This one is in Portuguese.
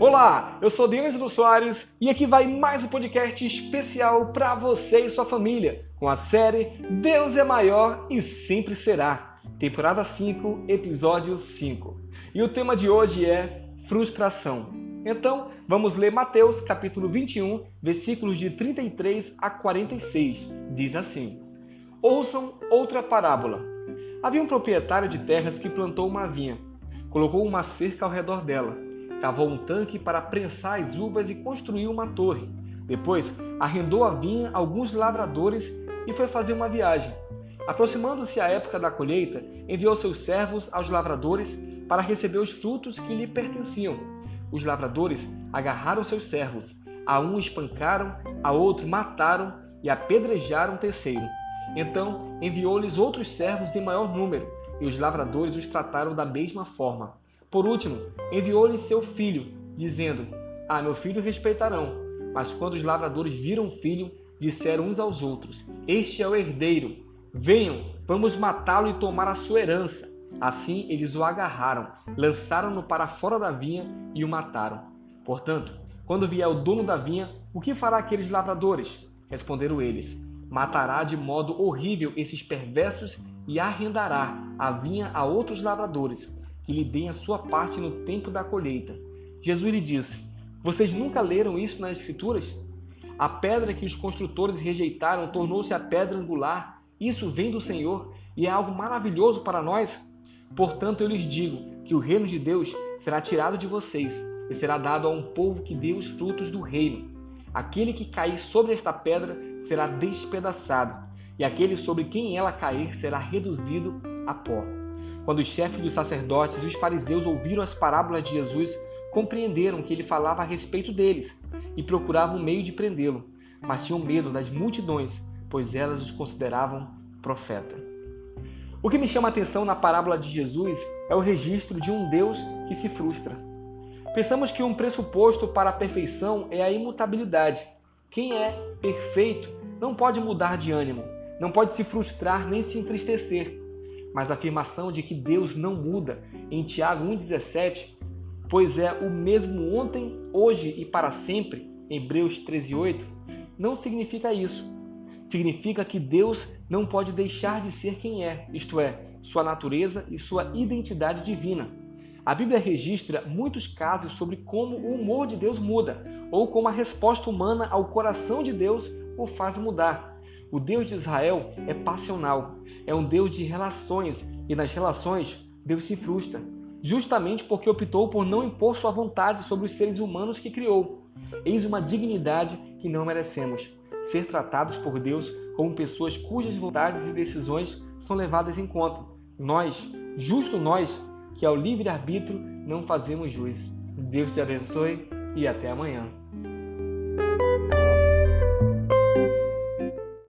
Olá, eu sou Dionísio Soares e aqui vai mais um podcast especial para você e sua família, com a série Deus é Maior e Sempre Será, temporada 5, episódio 5. E o tema de hoje é frustração. Então, vamos ler Mateus capítulo 21, versículos de 33 a 46. Diz assim: Ouçam outra parábola. Havia um proprietário de terras que plantou uma vinha, colocou uma cerca ao redor dela cavou um tanque para prensar as uvas e construiu uma torre. Depois, arrendou a vinha a alguns lavradores e foi fazer uma viagem. Aproximando-se a época da colheita, enviou seus servos aos lavradores para receber os frutos que lhe pertenciam. Os lavradores agarraram seus servos, a um espancaram, a outro mataram e apedrejaram o terceiro. Então enviou-lhes outros servos em maior número, e os lavradores os trataram da mesma forma. Por último, enviou-lhe seu filho, dizendo: Ah, meu filho respeitarão. Mas quando os lavradores viram o filho, disseram uns aos outros: Este é o herdeiro. Venham, vamos matá-lo e tomar a sua herança. Assim eles o agarraram, lançaram-no para fora da vinha e o mataram. Portanto, quando vier o dono da vinha, o que fará aqueles lavradores? Responderam eles: Matará de modo horrível esses perversos e arrendará a vinha a outros lavradores que lhe deem a sua parte no tempo da colheita. Jesus lhe disse: Vocês nunca leram isso nas Escrituras? A pedra que os construtores rejeitaram tornou-se a pedra angular. Isso vem do Senhor e é algo maravilhoso para nós. Portanto, eu lhes digo que o reino de Deus será tirado de vocês e será dado a um povo que dê os frutos do reino. Aquele que cair sobre esta pedra será despedaçado, e aquele sobre quem ela cair será reduzido a pó. Quando os chefes dos sacerdotes e os fariseus ouviram as parábolas de Jesus, compreenderam que ele falava a respeito deles e procuravam um meio de prendê-lo, mas tinham medo das multidões, pois elas os consideravam profeta. O que me chama a atenção na parábola de Jesus é o registro de um Deus que se frustra. Pensamos que um pressuposto para a perfeição é a imutabilidade. Quem é perfeito não pode mudar de ânimo, não pode se frustrar nem se entristecer mas a afirmação de que Deus não muda em Tiago 1,17, pois é o mesmo ontem, hoje e para sempre, em Hebreus 13,8, não significa isso. Significa que Deus não pode deixar de ser quem é, isto é, sua natureza e sua identidade divina. A Bíblia registra muitos casos sobre como o humor de Deus muda, ou como a resposta humana ao coração de Deus o faz mudar. O Deus de Israel é passional, é um Deus de relações e nas relações Deus se frustra, justamente porque optou por não impor sua vontade sobre os seres humanos que criou. Eis uma dignidade que não merecemos: ser tratados por Deus como pessoas cujas vontades e decisões são levadas em conta. Nós, justo nós, que ao livre-arbítrio não fazemos juízo. Deus te abençoe e até amanhã.